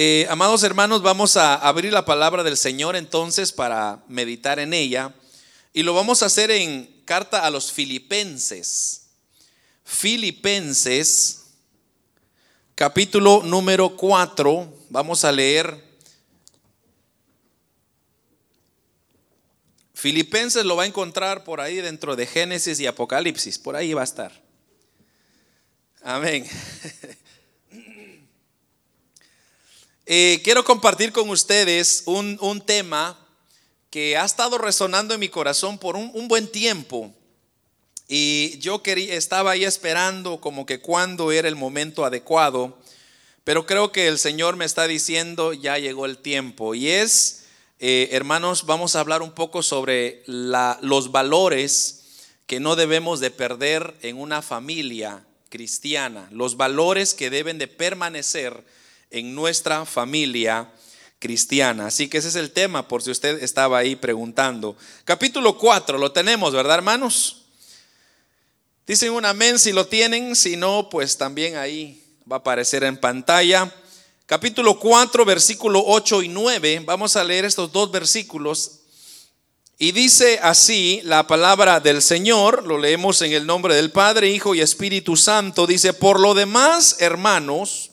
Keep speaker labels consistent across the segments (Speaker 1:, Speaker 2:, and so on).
Speaker 1: Eh, amados hermanos, vamos a abrir la palabra del Señor entonces para meditar en ella. Y lo vamos a hacer en carta a los filipenses. Filipenses, capítulo número 4. Vamos a leer. Filipenses lo va a encontrar por ahí dentro de Génesis y Apocalipsis. Por ahí va a estar. Amén. Eh, quiero compartir con ustedes un, tema que ha estado resonando en mi corazón por un, buen tiempo. Y yo quería, estaba ahí esperando como que cuando era el momento adecuado. Pero creo que el Señor me está diciendo, ya llegó el tiempo. Y es, eh, hermanos, vamos a hablar un poco sobre los valores que no debemos de perder en una familia cristiana. Los valores que deben de permanecer en nuestra familia cristiana. Así que ese es el tema, por si usted estaba ahí preguntando. Capítulo 4, lo tenemos, ¿verdad, hermanos? Dicen un amén si lo tienen, si no, pues también ahí va a aparecer en pantalla. Capítulo 4, versículo 8 y 9. Vamos a leer estos dos versículos. Y dice así la palabra del Señor, lo leemos en el nombre del Padre, Hijo y Espíritu Santo. Dice, por lo demás, hermanos,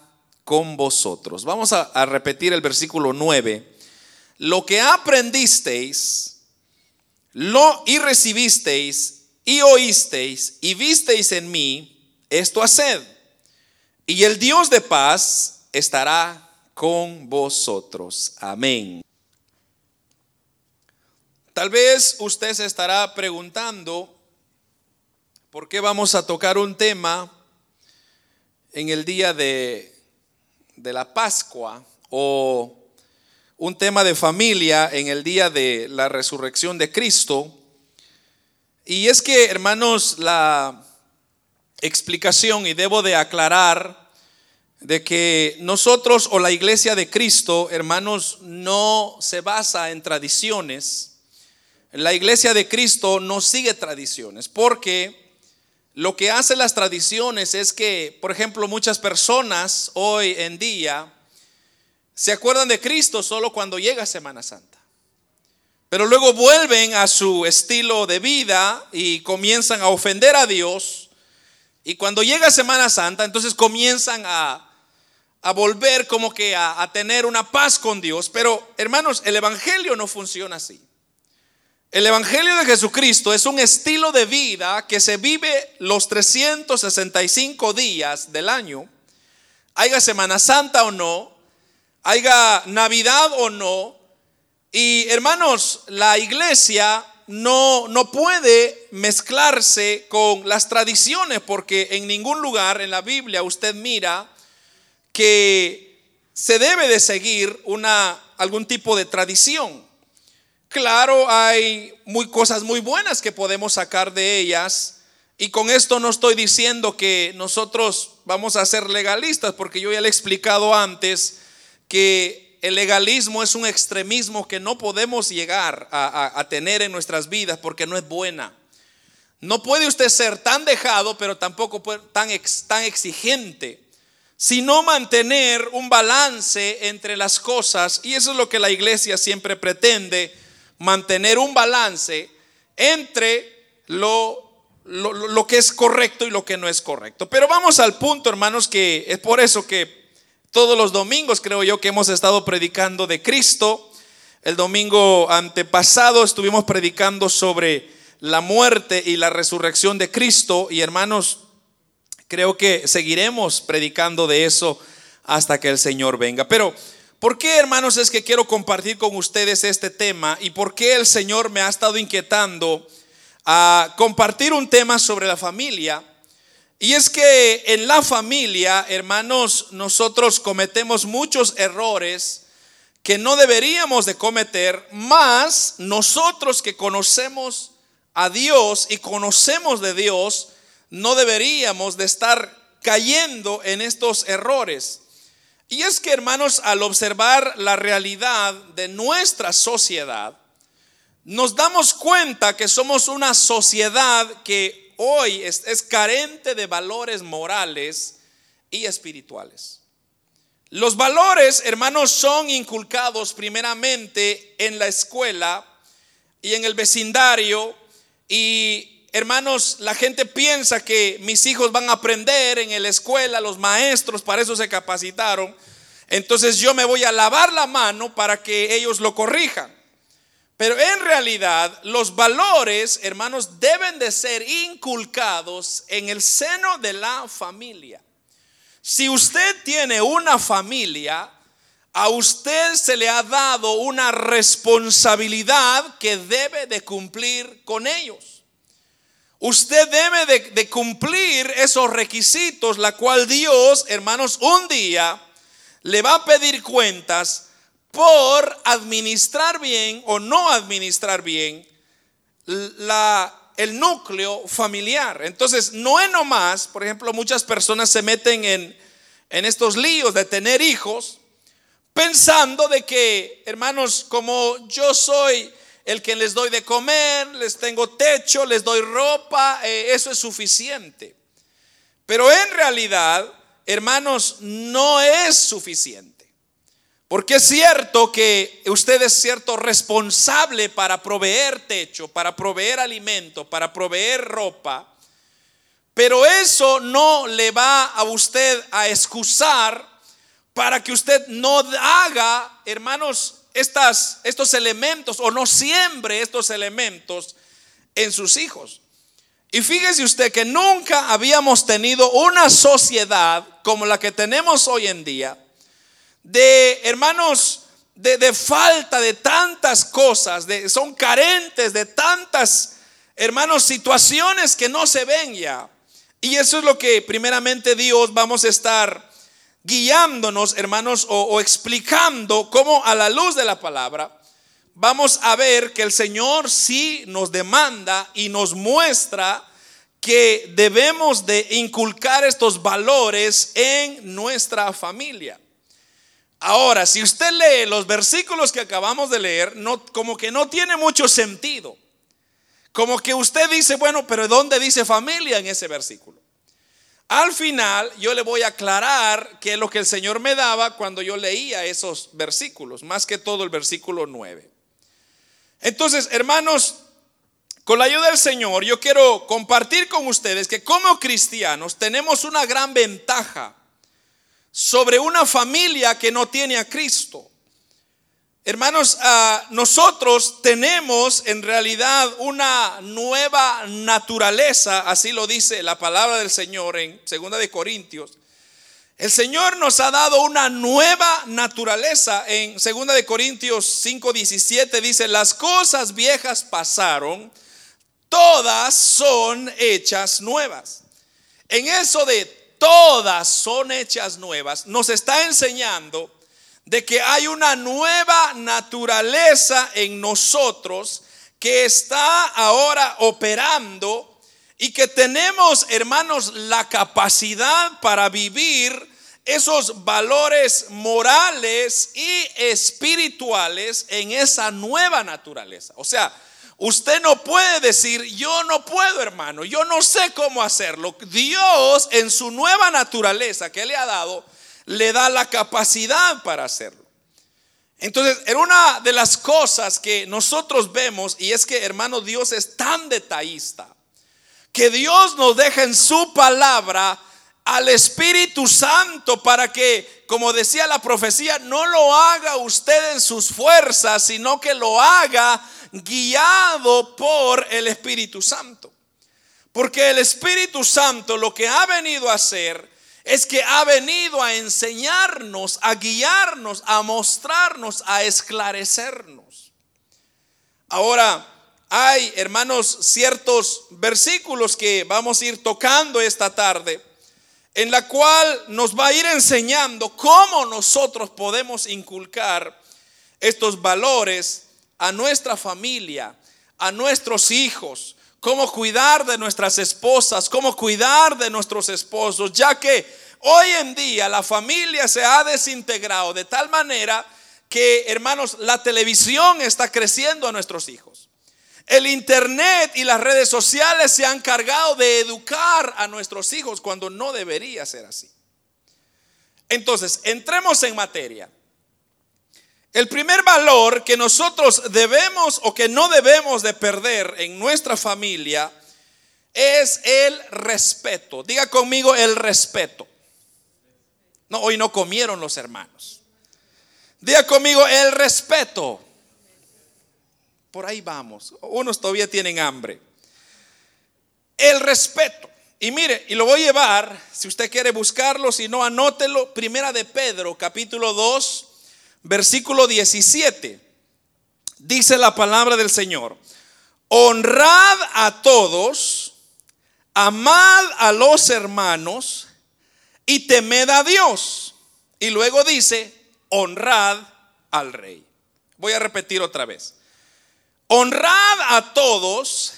Speaker 1: con vosotros. Vamos a, repetir el versículo 9. Lo que aprendisteis, lo y recibisteis y oísteis y visteis en mí, esto haced. Y el Dios de paz estará con vosotros. Amén. Tal vez usted se estará preguntando, ¿por qué vamos a tocar un tema en el día de de la Pascua o un tema de familia en el día de la resurrección de Cristo. Y es que, hermanos, la explicación, y debo de aclarar, de que nosotros o la iglesia de Cristo, hermanos, no se basa en tradiciones. La iglesia de Cristo no sigue tradiciones, porque lo que hacen las tradiciones es que, por ejemplo, muchas personas hoy en día se acuerdan de Cristo solo cuando llega Semana Santa. Pero luego vuelven a su estilo de vida y comienzan a ofender a Dios. Y cuando llega Semana Santa, entonces comienzan a, volver como que a tener una paz con Dios. Pero hermanos, el Evangelio no funciona así. El Evangelio de Jesucristo es un estilo de vida que se vive los 365 días del año, haya Semana Santa o no, haya Navidad o no. Y hermanos, la iglesia no, no puede mezclarse con las tradiciones porque en ningún lugar en la Biblia usted mira que se debe de seguir una, algún tipo de tradición. Claro, hay muy cosas muy buenas que podemos sacar de ellas. Y con esto no estoy diciendo que nosotros vamos a ser legalistas, porque yo ya le he explicado antes que el legalismo es un extremismo que no podemos llegar a, tener en nuestras vidas porque no es buena. No puede usted ser tan dejado, pero tampoco tan, tan exigente, sino mantener un balance entre las cosas. Y eso es lo que la iglesia siempre pretende mantener un balance entre lo, lo, que es correcto y lo que no es correcto. Pero vamos al punto, hermanos, que es por eso que todos los domingos creo yo que hemos estado predicando de Cristo. El domingo antepasado estuvimos predicando sobre la muerte y la resurrección de Cristo y hermanos, creo que seguiremos predicando de eso hasta que el Señor venga. Pero ¿Por qué, hermanos, es que quiero compartir con ustedes este tema y por qué el Señor me ha estado inquietando a compartir un tema sobre la familia? Y es que en la familia, hermanos, nosotros cometemos muchos errores que no deberíamos de cometer, más nosotros que conocemos a Dios y conocemos de Dios, no deberíamos de estar cayendo en estos errores. Y es que, hermanos, al observar la realidad de nuestra sociedad, nos damos cuenta que somos una sociedad que hoy es, carente de valores morales y espirituales. Los valores, hermanos, son inculcados primeramente en la escuela y en el vecindario. Y, hermanos, la gente piensa que mis hijos van a aprender en la escuela, los maestros para eso se capacitaron. Entonces yo me voy a lavar la mano para que ellos lo corrijan. Pero en realidad los valores, hermanos, deben de ser inculcados en el seno de la familia. Si usted tiene una familia, a usted se le ha dado una responsabilidad que debe de cumplir con ellos. Usted debe de, cumplir esos requisitos, la cual Dios, hermanos, un día le va a pedir cuentas por administrar bien o no administrar bien el núcleo familiar. Entonces, no es nomás, por ejemplo, muchas personas se meten en, en estos líos de tener hijos pensando de que, hermanos, como yo soy el que les doy de comer, les tengo techo, les doy ropa, eh, eso es suficiente. Pero en realidad, hermanos, no es suficiente. Porque es cierto que usted es cierto responsable para proveer techo, para proveer alimento, para proveer ropa, pero eso no le va a usted a excusar para que usted no haga, hermanos, estas, estos elementos o no siembre estos elementos en sus hijos. Y fíjese usted que nunca habíamos tenido una sociedad como la que tenemos hoy en día, de hermanos, de, falta de tantas cosas, de, son carentes de tantas, hermanos, situaciones que no se ven ya. Y eso es lo que primeramente Dios vamos a estar guiándonos, hermanos, o, explicando cómo a la luz de la palabra vamos a ver que el Señor sí nos demanda y nos muestra que debemos de inculcar estos valores en nuestra familia. Ahora, si usted lee los versículos que acabamos de leer, no, como que no tiene mucho sentido. Como que usted dice, bueno, pero ¿dónde dice familia en ese versículo? Al final yo le voy a aclarar qué es lo que el Señor me daba cuando yo leía esos versículos, más que todo el versículo 9. Entonces, hermanos, con la ayuda del Señor, yo quiero compartir con ustedes que como cristianos tenemos una gran ventaja sobre una familia que no tiene a Cristo. Hermanos, ah, nosotros tenemos en realidad una nueva naturaleza, así lo dice la palabra del Señor en Segunda de Corintios. El Señor nos ha dado una nueva naturaleza. En Segunda de Corintios 5:17 dice, "Las cosas viejas pasaron, todas son hechas nuevas." En eso de todas son hechas nuevas, nos está enseñando de que hay una nueva naturaleza en nosotros que está ahora operando y que tenemos, hermanos, la capacidad para vivir esos valores morales y espirituales en esa nueva naturaleza. O sea, Usted no puede decir, yo no puedo, hermano, yo no sé cómo hacerlo. Dios en su nueva naturaleza que le ha dado, le da la capacidad para hacerlo. Entonces, en una de las cosas que nosotros vemos, y es que, hermano, Dios es tan detallista, que Dios nos deja en su palabra al Espíritu Santo para que, como decía la profecía, no lo haga usted en sus fuerzas, sino que lo haga guiado por el Espíritu Santo. Porque el Espíritu Santo lo que ha venido a hacer es que ha venido a enseñarnos, a guiarnos, a mostrarnos, a esclarecernos. Ahora, hay, hermanos, ciertos versículos que vamos a ir tocando esta tarde, en la cual nos va a ir enseñando cómo nosotros podemos inculcar estos valores a nuestra familia, a nuestros hijos, cómo cuidar de nuestras esposas, cómo cuidar de nuestros esposos, ya que hoy en día la familia se ha desintegrado de tal manera que, hermanos, la televisión está creciendo a nuestros hijos. El Internet y las redes sociales se han cargado de educar a nuestros hijos cuando no debería ser así. Entonces, entremos en materia. El primer valor que nosotros debemos o que no debemos de perder en nuestra familia es el respeto. Diga conmigo el respeto. No, hoy no comieron los hermanos. Diga conmigo el respeto. Por ahí vamos. Unos todavía tienen hambre. El respeto. Y mire, y lo voy a llevar, si usted quiere buscarlo, si no, anótelo. Primera de Pedro, capítulo 2, versículo 17. Dice la palabra del Señor. Honrad a todos, amad a los hermanos y temed a Dios. Y luego dice, honrad al rey. Voy a repetir otra vez. Honrad a todos,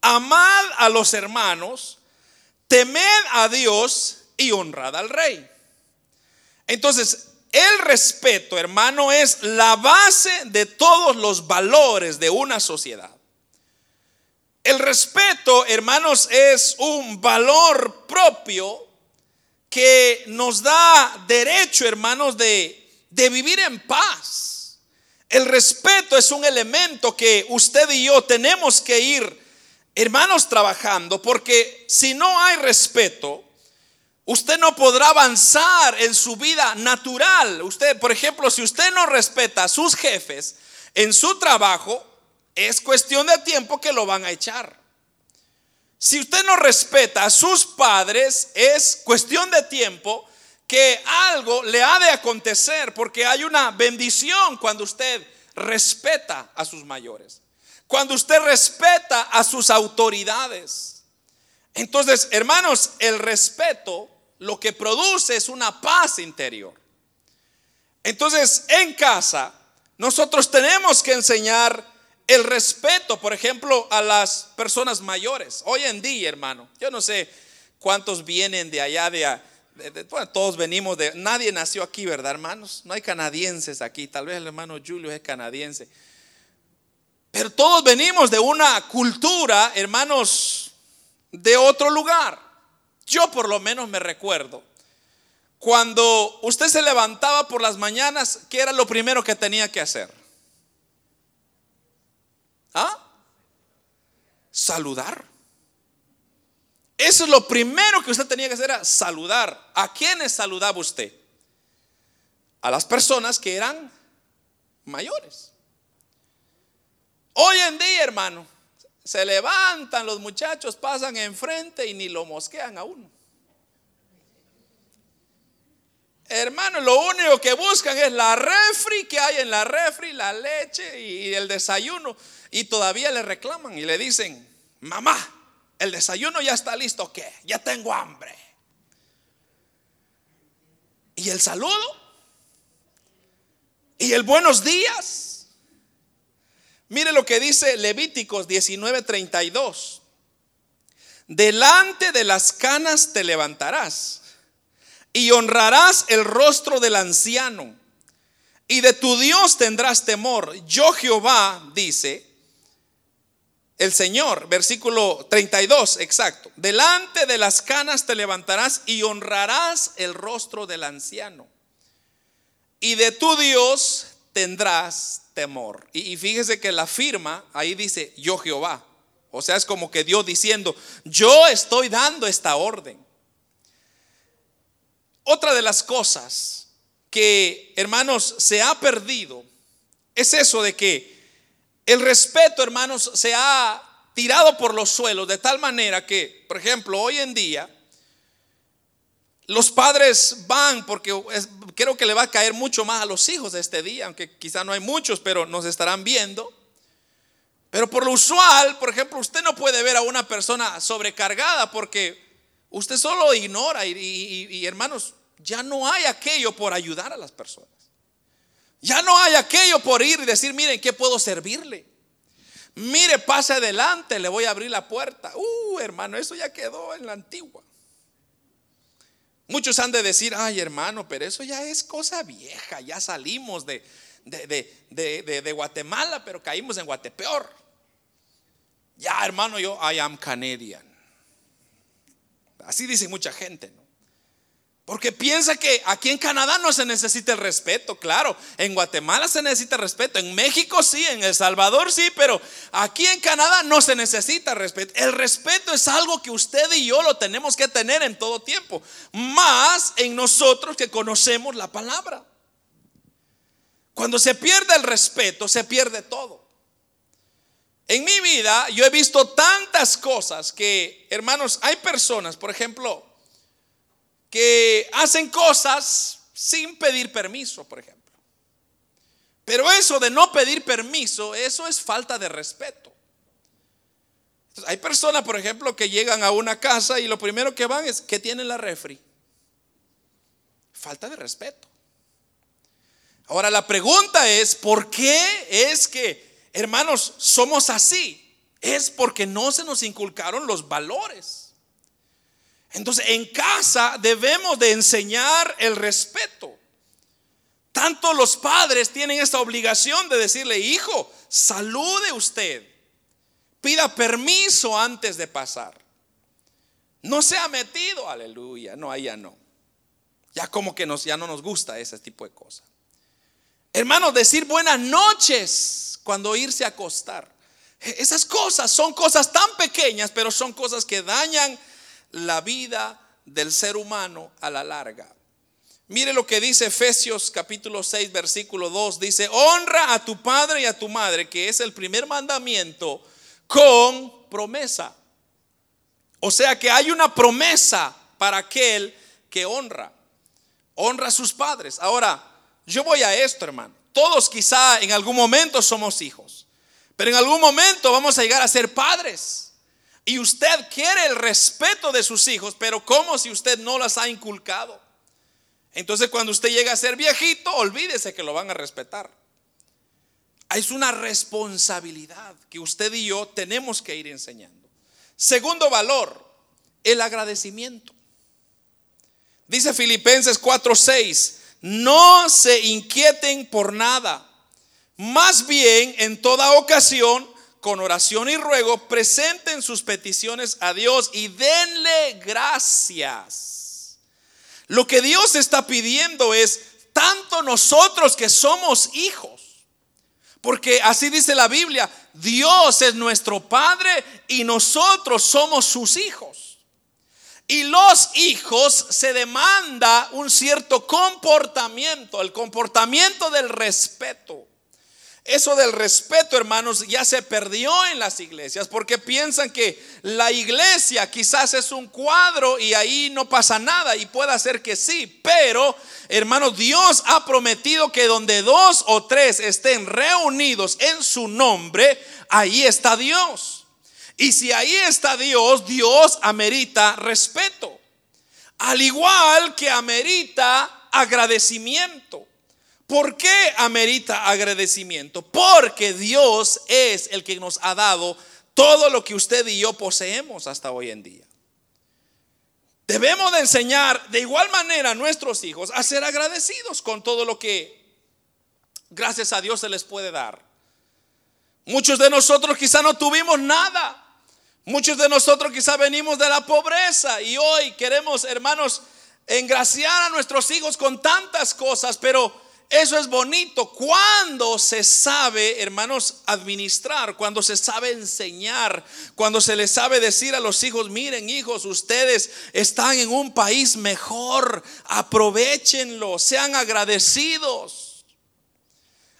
Speaker 1: amad a los hermanos, temed a Dios y honrad al rey. Entonces, el respeto, hermano, es la base de todos los valores de una sociedad. El respeto, hermanos, es un valor propio que nos da derecho, hermanos, de, de vivir en paz. El respeto es un elemento que usted y yo tenemos que ir, hermanos, trabajando, porque si no hay respeto, usted no podrá avanzar en su vida natural. Usted, por ejemplo, si usted no respeta a sus jefes en su trabajo, es cuestión de tiempo que lo van a echar. Si usted no respeta a sus padres, es cuestión de tiempo que algo le ha de acontecer, porque hay una bendición cuando usted respeta a sus mayores, cuando usted respeta a sus autoridades. Entonces, hermanos, el respeto lo que produce es una paz interior. Entonces, en casa, nosotros tenemos que enseñar el respeto, por ejemplo, a las personas mayores. Hoy en día, hermano, yo no sé cuántos vienen de allá de, bueno, todos venimos de, nadie nació aquí, ¿verdad, hermanos? No hay canadienses aquí, tal vez el hermano Julio es canadiense. Pero todos venimos de una cultura, hermanos, de otro lugar. Yo por lo menos me recuerdo. Cuando usted se levantaba por las mañanas, ¿qué era lo primero que tenía que hacer? ¿Ah? Saludar. Eso es lo primero que usted tenía que hacer, era saludar. ¿A quiénes saludaba usted? A las personas que eran mayores. Hoy en día, hermano, se levantan los muchachos, pasan enfrente y ni lo mosquean a uno. Hermano, lo único que buscan es la refri que hay en la refri, la leche y el desayuno. Y todavía le reclaman y le dicen, mamá, el desayuno ya está listo, ¿qué? Ya tengo hambre. ¿Y el saludo? ¿Y el buenos días? Mire lo que dice Levíticos 19:32. Delante de las canas te levantarás y honrarás el rostro del anciano y de tu Dios tendrás temor. Yo Jehová, dice, el Señor, versículo 32, exacto. Delante de las canas te levantarás y honrarás el rostro del anciano. Y de tu Dios tendrás temor. Y, fíjese que la firma ahí dice yo Jehová. O sea, es como que Dios diciendo, yo estoy dando esta orden. Otra de las cosas que, hermanos, se ha perdido es eso de que el respeto, hermanos, se ha tirado por los suelos de tal manera que, por ejemplo, hoy en día, los padres van, porque creo que le va a caer mucho más a los hijos este día, aunque quizá no hay muchos, pero nos estarán viendo. Pero por lo usual, por ejemplo, usted no puede ver a una persona sobrecargada porque usted solo ignora y, hermanos, ya no hay aquello por ayudar a las personas. Ya no hay aquello por ir y decir, miren, ¿qué puedo servirle? Mire, pase adelante, le voy a abrir la puerta. Uh, hermano, eso ya quedó en la antigua. Muchos han de decir, ay hermano, pero eso ya es cosa vieja, ya salimos de, de, Guatemala, pero caímos en Guatepeor. Ya hermano, yo, I am Canadian. Así dice mucha gente, ¿no? Porque piensa que aquí en Canadá no se necesita el respeto, claro. En Guatemala se necesita respeto, en México sí, en El Salvador sí, pero aquí en Canadá no se necesita respeto. El respeto es algo que usted y yo lo tenemos que tener en todo tiempo, más en nosotros que conocemos la palabra. Cuando se pierde el respeto, se pierde todo. En mi vida yo he visto tantas cosas que, hermanos, hay personas, por ejemplo, que hacen cosas sin pedir permiso, por ejemplo. Pero eso de no pedir permiso, eso es falta de respeto. hay personas, por ejemplo, que llegan a una casa y lo primero que van es que tienen la refri. Falta de respeto. Ahora la pregunta es, ¿por qué es que, hermanos, somos así? Es porque no se nos inculcaron los valores. Entonces en casa debemos de enseñar el respeto. Tanto los padres tienen esta obligación de decirle, hijo, salude usted, pida permiso antes de pasar. No se ha metido, aleluya, no, allá no. Ya como que ya no nos gusta ese tipo de cosas. Hermanos, decir buenas noches cuando irse a acostar. Esas cosas son cosas tan pequeñas, pero son cosas que dañan la vida del ser humano a la larga. Mire lo que dice Efesios capítulo 6 versículo 2. Dice, honra a tu padre y a tu madre, que es el primer mandamiento, con promesa. O sea que hay una promesa para aquel que honra. Honra a sus padres. Ahora, yo voy a esto, hermano. Todos quizá en algún momento somos hijos, pero en algún momento vamos a llegar a ser padres. Y usted quiere el respeto de sus hijos, pero como si usted no las ha inculcado. Entonces cuando usted llega a ser viejito, olvídese que lo van a respetar. Es una responsabilidad que usted y yo tenemos que ir enseñando. Segundo valor, el agradecimiento. Dice Filipenses 4:6, no se inquieten por nada, más bien en toda ocasión con oración y ruego, presenten sus peticiones a Dios y denle gracias. Lo que Dios está pidiendo es tanto nosotros que somos hijos, porque así dice la Biblia, Dios es nuestro Padre y nosotros somos sus hijos. Y los hijos se demanda un cierto comportamiento, el comportamiento del respeto. Eso del respeto, hermanos, ya se perdió en las iglesias porque piensan que la iglesia quizás es un cuadro y ahí no pasa nada y puede ser que sí, pero hermanos, Dios ha prometido que donde dos o tres estén reunidos en su nombre, ahí está Dios. Y si ahí está Dios, Dios amerita respeto, al igual que amerita agradecimiento. ¿Por qué amerita agradecimiento? Porque Dios es el que nos ha dado todo lo que usted y yo poseemos hasta hoy en día. Debemos de enseñar de igual manera a nuestros hijos a ser agradecidos con todo lo que gracias a Dios se les puede dar. Muchos de nosotros quizá no tuvimos nada. Muchos de nosotros quizá venimos de la pobreza y hoy queremos, hermanos, engraciar a nuestros hijos con tantas cosas, pero eso es bonito cuando se sabe, hermanos, administrar, cuando se sabe enseñar, cuando se les sabe decir a los hijos, miren hijos, ustedes están en un país mejor, aprovechenlo, sean agradecidos.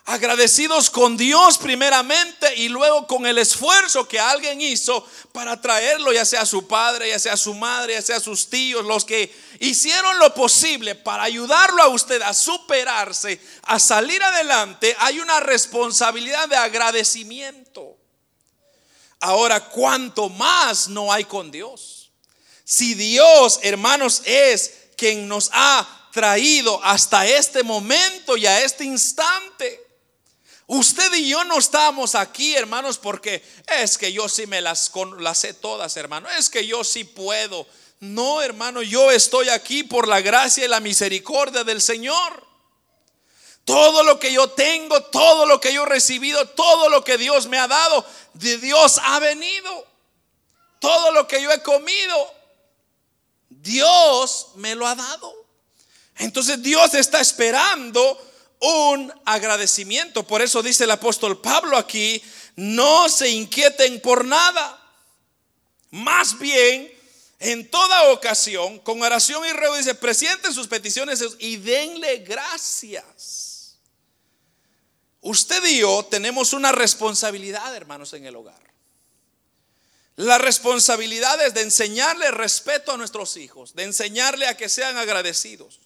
Speaker 1: Agradecidos con Dios primeramente y luego con el esfuerzo que alguien hizo para traerlo, ya sea su padre, ya sea su madre, ya sea sus tíos, los que hicieron lo posible para ayudarlo a usted a superarse, a salir adelante. Hay una responsabilidad de agradecimiento. Ahora, ¿cuánto más no hay con Dios? Si Dios, hermanos, es quien nos ha traído hasta este momento y a este instante. Usted y yo no estamos aquí, hermanos, porque es que yo sí me las, las sé todas, hermano. Es que yo sí puedo. No, hermano, yo estoy aquí por la gracia y la misericordia del Señor. Todo lo que yo tengo, todo lo que yo he recibido, todo lo que Dios me ha dado, de Dios ha venido. Todo lo que yo he comido, Dios me lo ha dado. Entonces Dios está esperando un agradecimiento. Por eso dice el apóstol Pablo aquí, no se inquieten por nada. Más bien, en toda ocasión, con oración y ruego, dice, presenten sus peticiones y denle gracias. Usted y yo tenemos una responsabilidad, hermanos, en el hogar. La responsabilidad es de enseñarle respeto a nuestros hijos, de enseñarle a que sean agradecidos.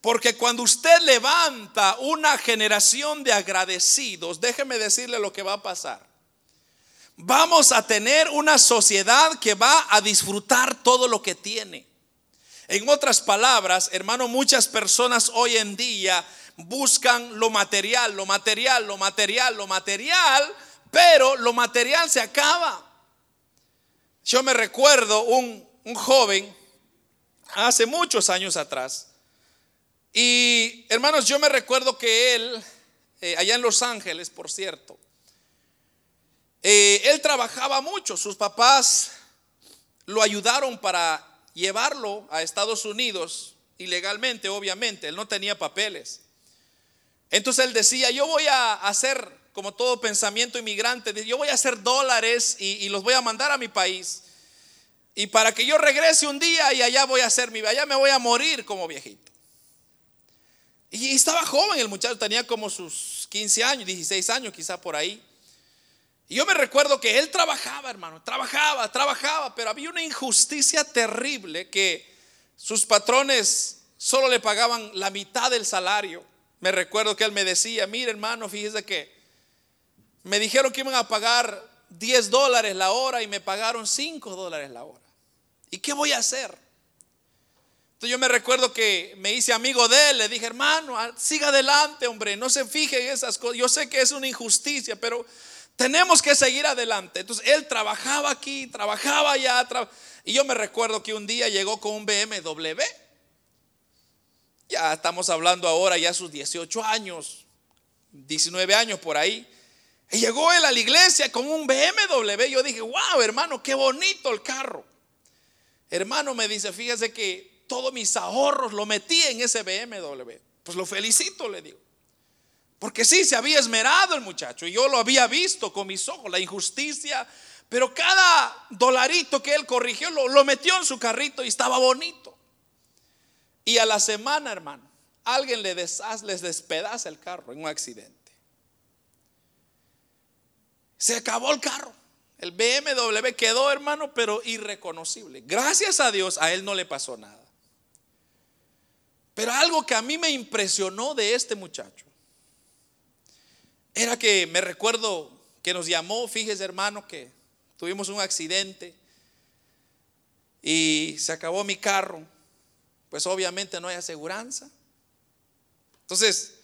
Speaker 1: Porque cuando usted levanta una generación de agradecidos, déjeme decirle lo que va a pasar vamos a tener una sociedad que va a disfrutar todo lo que tiene. En otras palabras, hermano, muchas personas hoy en día buscan lo material, lo material, lo material, lo material, pero lo material se acaba. Yo me recuerdo un, joven hace muchos años atrás, y hermanos, yo me recuerdo que él, eh, allá en Los Ángeles, por cierto, eh, él trabajaba mucho, sus papás lo ayudaron para llevarlo a Estados Unidos ilegalmente, obviamente, él no tenía papeles. Entonces él decía, yo voy a hacer, como todo pensamiento inmigrante, yo voy a hacer dólares y, los voy a mandar a mi país. Y para que yo regrese un día y allá voy a hacer mi, allá me voy a morir como viejito. Y estaba joven el muchacho, tenía como sus 15 años, 16 años quizá por ahí. Y yo me recuerdo que él trabajaba, hermano, trabajaba, trabajaba, pero había una injusticia terrible que sus patrones solo le pagaban la mitad del salario. Me recuerdo que él me decía, mire hermano, fíjese que me dijeron que iban a pagar 10 dólares la hora y me pagaron 5 dólares la hora. ¿Y qué voy a hacer? Entonces yo me recuerdo que me hice amigo de él, le dije, hermano, siga adelante, hombre, no se fije en esas cosas. Yo sé que es una injusticia, pero tenemos que seguir adelante. Entonces él trabajaba aquí, trabajaba allá. y yo me recuerdo que un día llegó con un BMW. Ya estamos hablando ahora ya sus 18 años, 19 años por ahí. Y llegó él a la iglesia con un BMW. Yo dije, wow, hermano, qué bonito el carro. Hermano me dice, fíjese que todos mis ahorros lo metí en ese BMW. Pues lo felicito, le digo. Porque sí, se había esmerado el muchacho y yo lo había visto con mis ojos, la injusticia. Pero cada dolarito que él corrigió lo, metió en su carrito y estaba bonito. Y a la semana, hermano, alguien le les despedaza el carro en un accidente. Se acabó el carro. El BMW quedó, hermano, pero irreconocible. Gracias a Dios, a él no le pasó nada. Pero algo que a mí me impresionó de este muchacho era que me recuerdo que nos llamó, fíjese hermano, que tuvimos un accidente y se acabó mi carro. Pues obviamente no hay aseguranza. Entonces,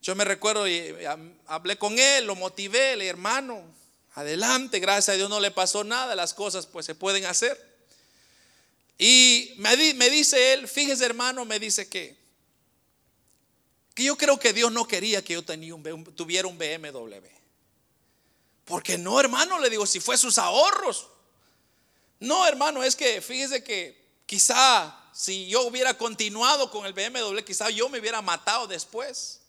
Speaker 1: yo me recuerdo y eh, hablé con él, lo motivé, le hermano, adelante, gracias a Dios no le pasó nada, las cosas pues se pueden hacer. Y me, dice él, fíjese hermano, me dice que que yo creo que Dios no quería que yo tuviera un BMW. Porque no, hermano, le digo, si fue sus ahorros. No, hermano, es que fíjese que quizá si yo hubiera continuado con el BMW, quizá yo me hubiera matado después.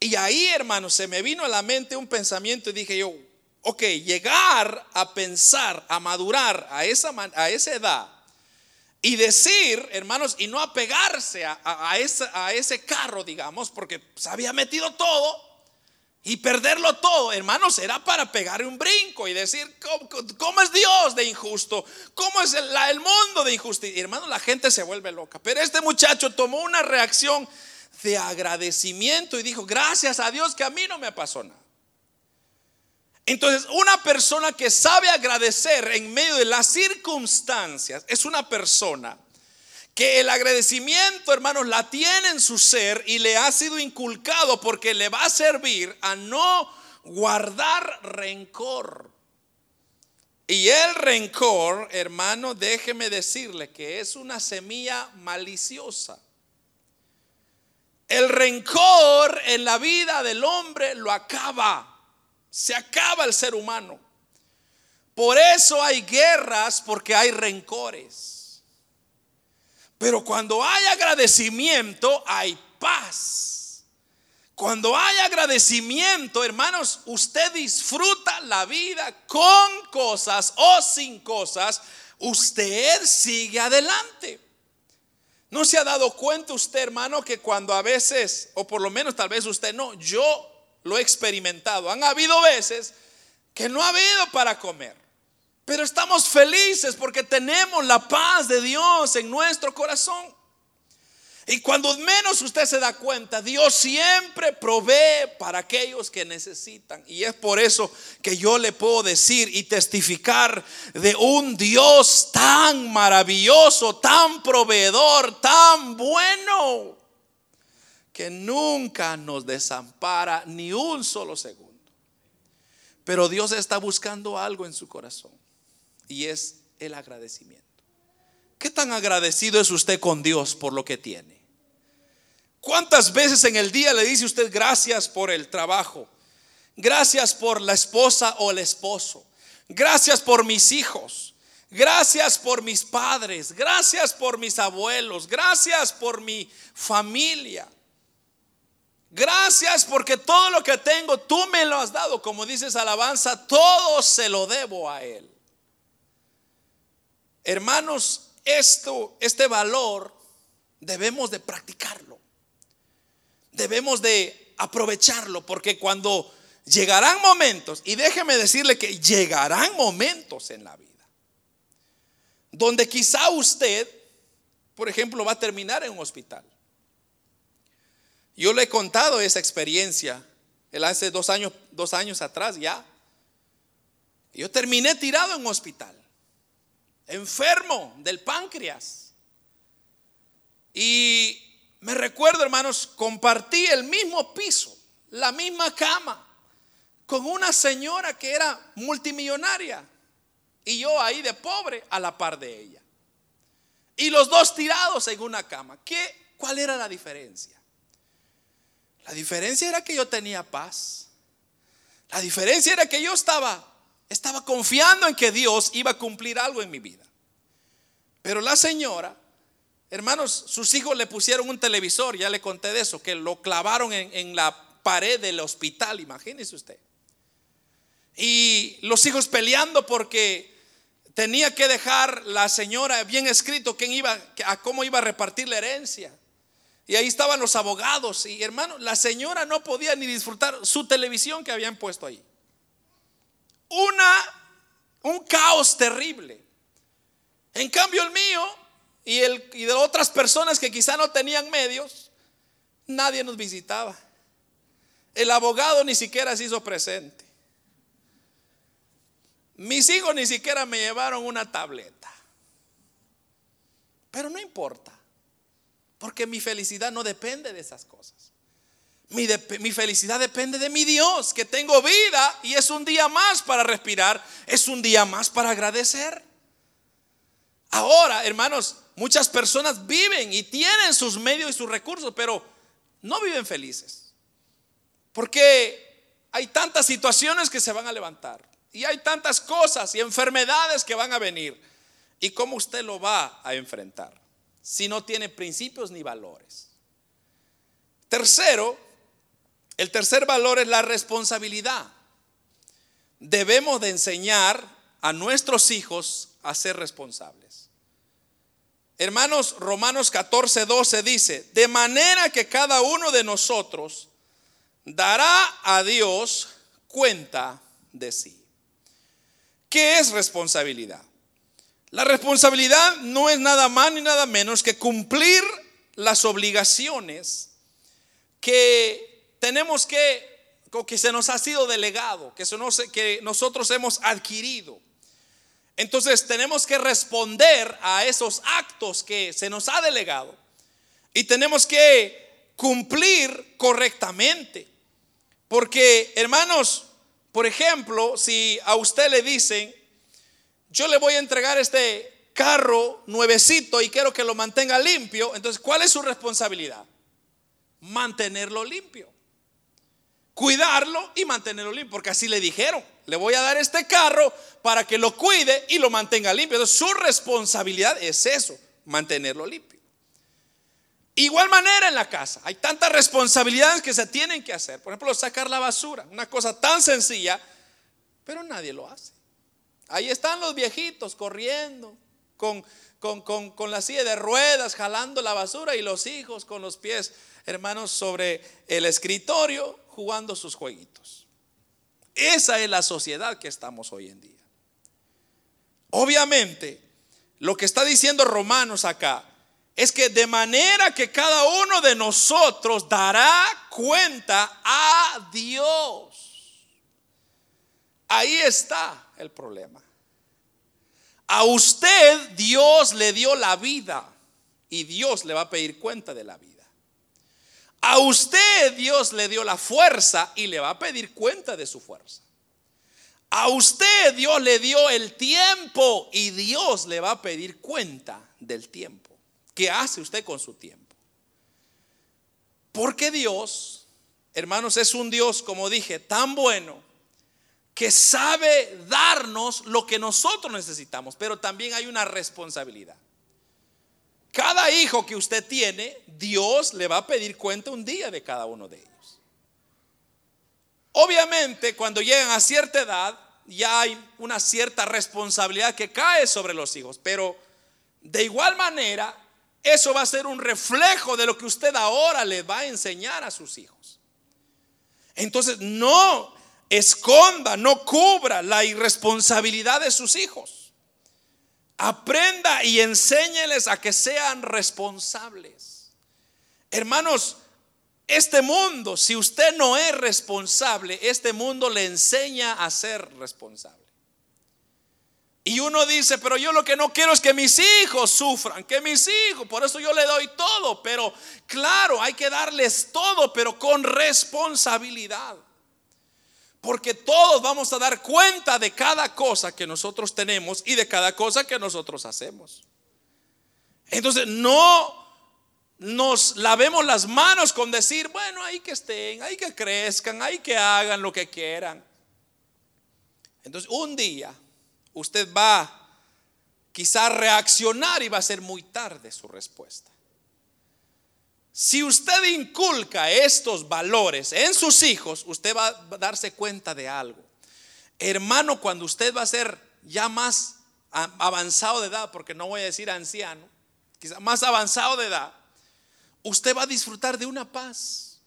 Speaker 1: Y ahí, hermano, se me vino a la mente un pensamiento y dije yo, ok, llegar a pensar, a madurar a esa, a esa edad y decir, hermanos, y no apegarse a, ese, carro, digamos, porque se había metido todo y perderlo todo, hermanos, era para pegar un brinco y decir, ¿cómo, es Dios de injusto? ¿Cómo es el, el mundo de injusticia? Hermanos, la gente se vuelve loca. Pero este muchacho tomó una reacción de agradecimiento y dijo, gracias a Dios que a mí no me pasó nada. Entonces, una persona que sabe agradecer en medio de las circunstancias es una persona que el agradecimiento, hermanos, la tiene en su ser y le ha sido inculcado porque le va a servir a no guardar rencor. Y el rencor, hermano, déjeme decirle que es una semilla maliciosa. El rencor en la vida del hombre lo acaba. Se acaba el ser humano. Por eso hay guerras, porque hay rencores. Pero cuando hay agradecimiento, hay paz. Cuando hay agradecimiento, hermanos, usted disfruta la vida con cosas o sin cosas, usted sigue adelante. ¿No se ha dado cuenta usted, hermano, que cuando a veces, o por lo menos tal vez usted no, yo lo he experimentado, han habido veces que no ha habido para comer, pero estamos felices porque tenemos la paz de Dios en nuestro corazón. Y cuando menos usted se da cuenta, Dios siempre provee para aquellos que necesitan. Y es por eso que yo le puedo decir y testificar de un Dios tan maravilloso, tan proveedor, tan bueno, que nunca nos desampara ni un solo segundo. Pero Dios está buscando algo en su corazón y es el agradecimiento. ¿Qué tan agradecido es usted con Dios por lo que tiene? ¿Cuántas veces en el día le dice usted gracias por el trabajo? Gracias por la esposa o el esposo. Gracias por mis hijos. Gracias por mis padres. Gracias por mis abuelos. Gracias por mi familia. Gracias porque todo lo que tengo tú me lo has dado. Como dices alabanza, todo se lo debo a Él. Hermanos, esto, este valor debemos de practicarlo debemos de aprovecharlo porque cuando llegarán momentos, y déjeme decirle que llegarán momentos en la vida, donde quizá usted, por ejemplo, va a terminar en un hospital. Yo le he contado esa experiencia, el hace dos años, dos años atrás ya. Yo terminé tirado en un hospital, enfermo del páncreas. Y me recuerdo, hermanos, compartí el mismo piso, la misma cama, con una señora que era multimillonaria y yo ahí de pobre a la par de ella. Y los dos tirados en una cama. ¿Qué, ¿Cuál era la diferencia? La diferencia era que yo tenía paz. La diferencia era que yo estaba estaba confiando en que Dios iba a cumplir algo en mi vida. Pero la señora Hermanos, sus hijos le pusieron un televisor, ya le conté de eso, que lo clavaron en, la pared del hospital, imagínese usted. Y los hijos peleando porque tenía que dejar la señora bien escrito quién iba, a cómo iba a repartir la herencia. Y ahí estaban los abogados. Y hermano, la señora no podía ni disfrutar su televisión que habían puesto ahí. Una, un caos terrible. En cambio el mío, y, el, y de otras personas que quizá no tenían medios, nadie nos visitaba. El abogado ni siquiera se hizo presente. Mis hijos ni siquiera me llevaron una tableta. Pero no importa, porque mi felicidad no depende de esas cosas. Mi, felicidad depende de mi Dios, que tengo vida y es un día más para respirar, es un día más para agradecer. Ahora, hermanos, Muchas personas viven y tienen sus medios y sus recursos, pero no viven felices. Porque hay tantas situaciones que se van a levantar. Y hay tantas cosas y enfermedades que van a venir. ¿Y cómo usted lo va a enfrentar? Si no tiene principios ni valores. Tercero, el tercer valor es la responsabilidad. Debemos de enseñar a nuestros hijos a ser responsables. Hermanos, Romanos 14, 12 dice, de manera que cada uno de nosotros dará a Dios cuenta de sí. ¿Qué es responsabilidad? La responsabilidad no es nada más ni nada menos que cumplir las obligaciones que tenemos que que se nos ha sido delegado, que, que nosotros hemos adquirido. Entonces tenemos que responder a esos actos que se nos ha delegado y tenemos que cumplir correctamente. Porque, hermanos, por ejemplo, si a usted le dicen, yo le voy a entregar este carro nuevecito y quiero que lo mantenga limpio, entonces, ¿cuál es su responsabilidad? Mantenerlo limpio cuidarlo y mantenerlo limpio, porque así le dijeron, le voy a dar este carro para que lo cuide y lo mantenga limpio. Entonces su responsabilidad es eso, mantenerlo limpio. Igual manera en la casa, hay tantas responsabilidades que se tienen que hacer. Por ejemplo, sacar la basura, una cosa tan sencilla, pero nadie lo hace. Ahí están los viejitos corriendo con, con, con, con la silla de ruedas, jalando la basura y los hijos con los pies, hermanos, sobre el escritorio jugando sus jueguitos. Esa es la sociedad que estamos hoy en día. Obviamente, lo que está diciendo Romanos acá es que de manera que cada uno de nosotros dará cuenta a Dios. Ahí está el problema. A usted Dios le dio la vida y Dios le va a pedir cuenta de la vida. A usted Dios le dio la fuerza y le va a pedir cuenta de su fuerza. A usted Dios le dio el tiempo y Dios le va a pedir cuenta del tiempo. ¿Qué hace usted con su tiempo? Porque Dios, hermanos, es un Dios, como dije, tan bueno que sabe darnos lo que nosotros necesitamos, pero también hay una responsabilidad. Cada hijo que usted tiene, Dios le va a pedir cuenta un día de cada uno de ellos. Obviamente, cuando llegan a cierta edad, ya hay una cierta responsabilidad que cae sobre los hijos, pero de igual manera, eso va a ser un reflejo de lo que usted ahora le va a enseñar a sus hijos. Entonces, no esconda, no cubra la irresponsabilidad de sus hijos. Aprenda y enséñeles a que sean responsables. Hermanos, este mundo, si usted no es responsable, este mundo le enseña a ser responsable. Y uno dice, pero yo lo que no quiero es que mis hijos sufran, que mis hijos, por eso yo le doy todo, pero claro, hay que darles todo, pero con responsabilidad. Porque todos vamos a dar cuenta de cada cosa que nosotros tenemos y de cada cosa que nosotros hacemos. Entonces no nos lavemos las manos con decir, bueno, hay que estén, hay que crezcan, hay que hagan lo que quieran. Entonces un día usted va quizá a reaccionar y va a ser muy tarde su respuesta. Si usted inculca estos valores en sus hijos, usted va a darse cuenta de algo. Hermano, cuando usted va a ser ya más avanzado de edad, porque no voy a decir anciano, quizá más avanzado de edad, usted va a disfrutar de una paz.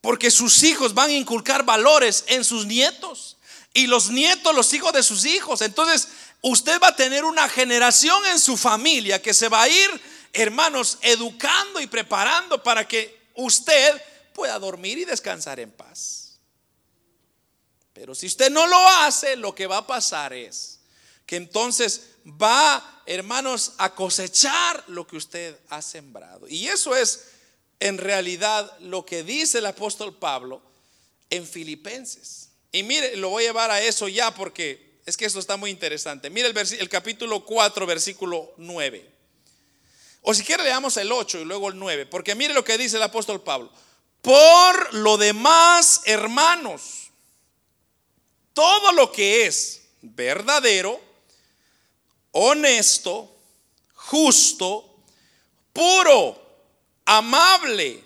Speaker 1: Porque sus hijos van a inculcar valores en sus nietos y los nietos, los hijos de sus hijos. Entonces, usted va a tener una generación en su familia que se va a ir hermanos, educando y preparando para que usted pueda dormir y descansar en paz. Pero si usted no lo hace, lo que va a pasar es que entonces va, hermanos, a cosechar lo que usted ha sembrado. Y eso es en realidad lo que dice el apóstol Pablo en Filipenses. Y mire, lo voy a llevar a eso ya porque es que esto está muy interesante. Mire el, el capítulo 4, versículo 9. O si quiere leamos el 8 y luego el 9, porque mire lo que dice el apóstol Pablo. Por lo demás, hermanos, todo lo que es verdadero, honesto, justo, puro, amable,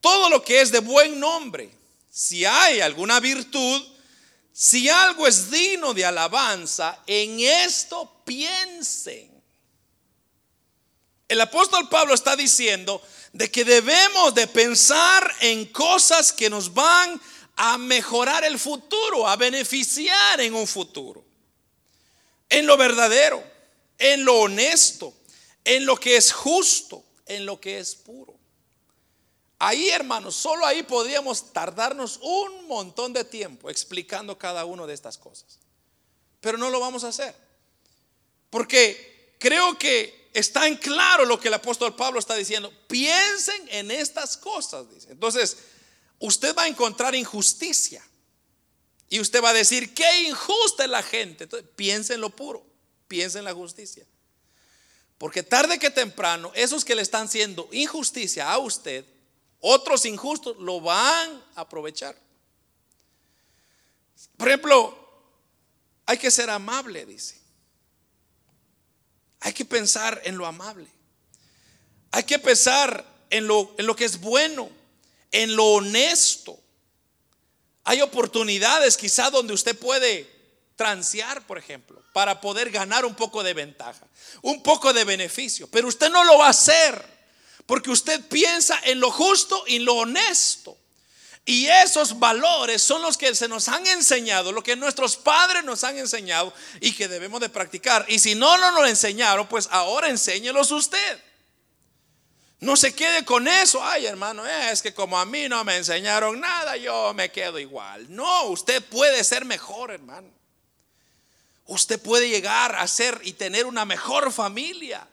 Speaker 1: todo lo que es de buen nombre, si hay alguna virtud, si algo es digno de alabanza, en esto piensen. El apóstol Pablo está diciendo de que debemos de pensar en cosas que nos van a mejorar el futuro, a beneficiar en un futuro. En lo verdadero, en lo honesto, en lo que es justo, en lo que es puro. Ahí, hermanos, solo ahí podríamos tardarnos un montón de tiempo explicando cada una de estas cosas. Pero no lo vamos a hacer. Porque creo que está en claro lo que el apóstol Pablo está diciendo. Piensen en estas cosas, dice. Entonces, usted va a encontrar injusticia. Y usted va a decir, qué injusta es la gente. Entonces, piense en lo puro, piense en la justicia. Porque tarde que temprano, esos que le están haciendo injusticia a usted, otros injustos, lo van a aprovechar. Por ejemplo, hay que ser amable, dice. Hay que pensar en lo amable. Hay que pensar en lo, en lo que es bueno, en lo honesto. Hay oportunidades quizá donde usted puede transear, por ejemplo, para poder ganar un poco de ventaja, un poco de beneficio. Pero usted no lo va a hacer porque usted piensa en lo justo y lo honesto. Y esos valores son los que se nos han enseñado, lo que nuestros padres nos han enseñado y que debemos de practicar. Y si no nos lo enseñaron, pues ahora enséñelos usted. No se quede con eso. Ay, hermano, es que como a mí no me enseñaron nada, yo me quedo igual. No, usted puede ser mejor, hermano. Usted puede llegar a ser y tener una mejor familia.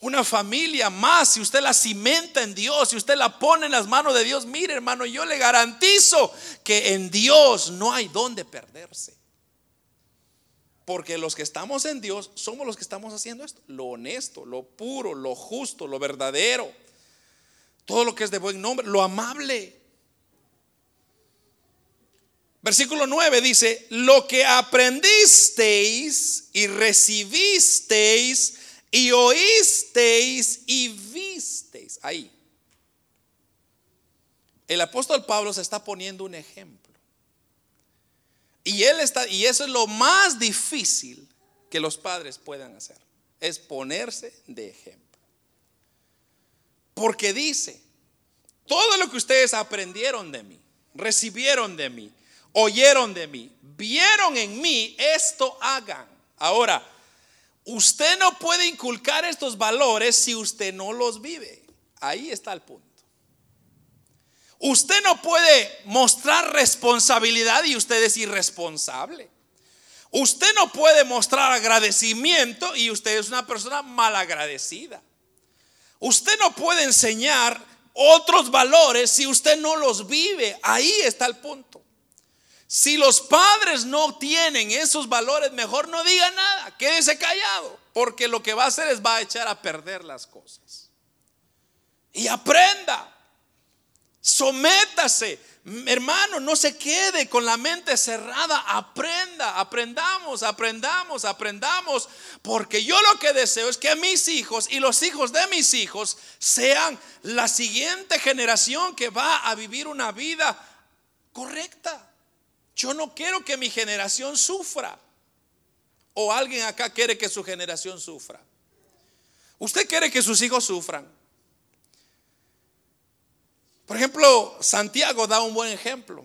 Speaker 1: Una familia más, si usted la cimenta en Dios, si usted la pone en las manos de Dios, mire hermano, yo le garantizo que en Dios no hay donde perderse. Porque los que estamos en Dios somos los que estamos haciendo esto. Lo honesto, lo puro, lo justo, lo verdadero. Todo lo que es de buen nombre, lo amable. Versículo 9 dice, lo que aprendisteis y recibisteis y oísteis y visteis. Ahí. El apóstol Pablo se está poniendo un ejemplo. Y él está y eso es lo más difícil que los padres puedan hacer, es ponerse de ejemplo. Porque dice, todo lo que ustedes aprendieron de mí, recibieron de mí, oyeron de mí, vieron en mí, esto hagan. Ahora, usted no puede inculcar estos valores si usted no los vive. Ahí está el punto. Usted no puede mostrar responsabilidad y usted es irresponsable. Usted no puede mostrar agradecimiento y usted es una persona malagradecida. Usted no puede enseñar otros valores si usted no los vive. Ahí está el punto. Si los padres no tienen esos valores, mejor no diga nada, quédese callado, porque lo que va a hacer es va a echar a perder las cosas. Y aprenda. Sométase. Hermano, no se quede con la mente cerrada. Aprenda, aprendamos, aprendamos, aprendamos. Porque yo lo que deseo es que mis hijos y los hijos de mis hijos sean la siguiente generación que va a vivir una vida correcta. Yo no quiero que mi generación sufra. O alguien acá quiere que su generación sufra. Usted quiere que sus hijos sufran. Por ejemplo, Santiago da un buen ejemplo.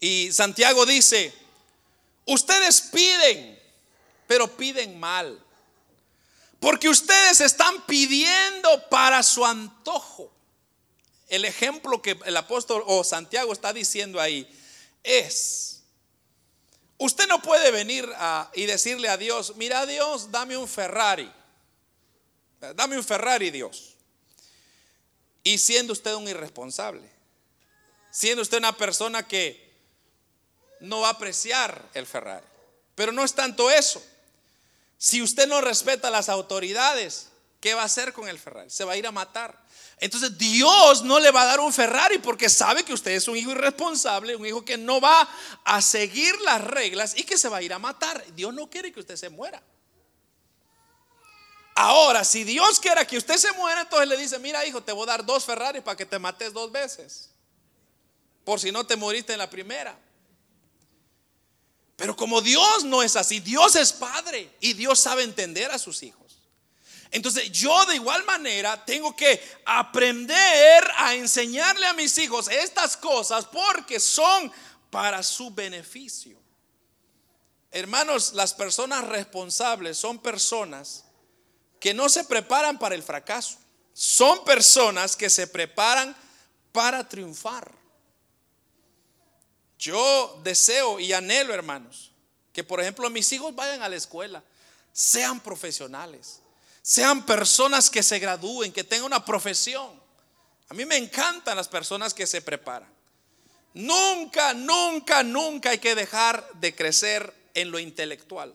Speaker 1: Y Santiago dice, ustedes piden, pero piden mal. Porque ustedes están pidiendo para su antojo. El ejemplo que el apóstol o Santiago está diciendo ahí es, usted no puede venir y decirle a Dios, mira Dios, dame un Ferrari. Dame un Ferrari, Dios. Y siendo usted un irresponsable, siendo usted una persona que no va a apreciar el Ferrari. Pero no es tanto eso. Si usted no respeta las autoridades, ¿qué va a hacer con el Ferrari? Se va a ir a matar. Entonces Dios no le va a dar un Ferrari porque sabe que usted es un hijo irresponsable, un hijo que no va a seguir las reglas y que se va a ir a matar. Dios no quiere que usted se muera. Ahora, si Dios quiera que usted se muera, entonces le dice, mira hijo, te voy a dar dos Ferrari para que te mates dos veces. Por si no te moriste en la primera. Pero como Dios no es así, Dios es padre y Dios sabe entender a sus hijos. Entonces yo de igual manera tengo que aprender a enseñarle a mis hijos estas cosas porque son para su beneficio. Hermanos, las personas responsables son personas que no se preparan para el fracaso, son personas que se preparan para triunfar. Yo deseo y anhelo, hermanos, que por ejemplo mis hijos vayan a la escuela, sean profesionales, sean personas que se gradúen, que tengan una profesión. A mí me encantan las personas que se preparan. Nunca, nunca, nunca hay que dejar de crecer en lo intelectual.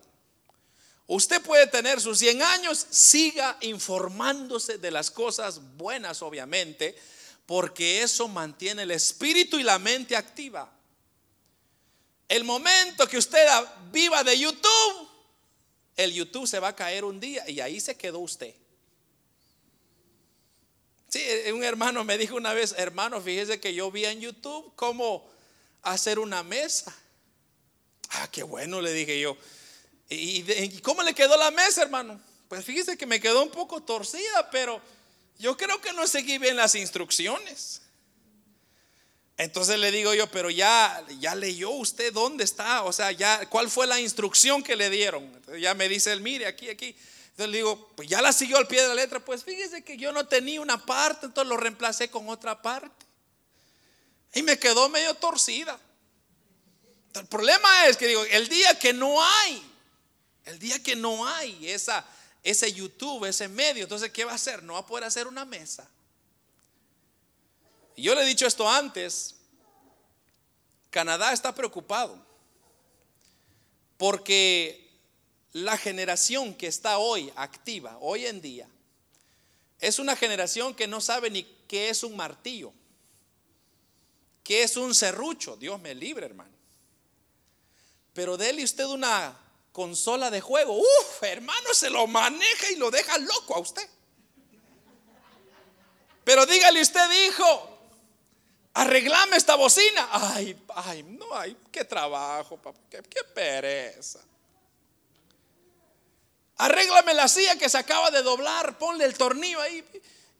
Speaker 1: Usted puede tener sus 100 años, siga informándose de las cosas buenas, obviamente, porque eso mantiene el espíritu y la mente activa. El momento que usted viva de YouTube, el YouTube se va a caer un día y ahí se quedó usted. Sí, un hermano me dijo una vez, hermano, fíjese que yo vi en YouTube cómo hacer una mesa. Ah, qué bueno, le dije yo. ¿Y, cómo le quedó la mesa, hermano? Pues fíjese que me quedó un poco torcida, pero yo creo que no seguí bien las instrucciones. Entonces le digo yo, pero ya, ya leyó usted dónde está, o sea, ya, ¿cuál fue la instrucción que le dieron? ya me dice él, mire, aquí, aquí. Entonces le digo, pues ya la siguió al pie de la letra. Pues fíjese que yo no tenía una parte, entonces lo reemplacé con otra parte. Y me quedó medio torcida. El problema es que digo, el día que no hay, el día que no hay esa, ese YouTube, ese medio, entonces ¿qué va a hacer? No va a poder hacer una mesa. Y yo le he dicho esto antes, Canadá está preocupado porque la generación que está hoy activa, hoy en día, es una generación que no sabe ni qué es un martillo, qué es un serrucho. Dios me libre, hermano. Pero déle usted una consola de juego. Uf, hermano, se lo maneja y lo deja loco a usted. Pero dígale usted, hijo, arreglame esta bocina. Ay, ay, no, ay, qué trabajo, papá, qué, pereza. Arréglame la silla que se acaba de doblar, ponle el tornillo ahí.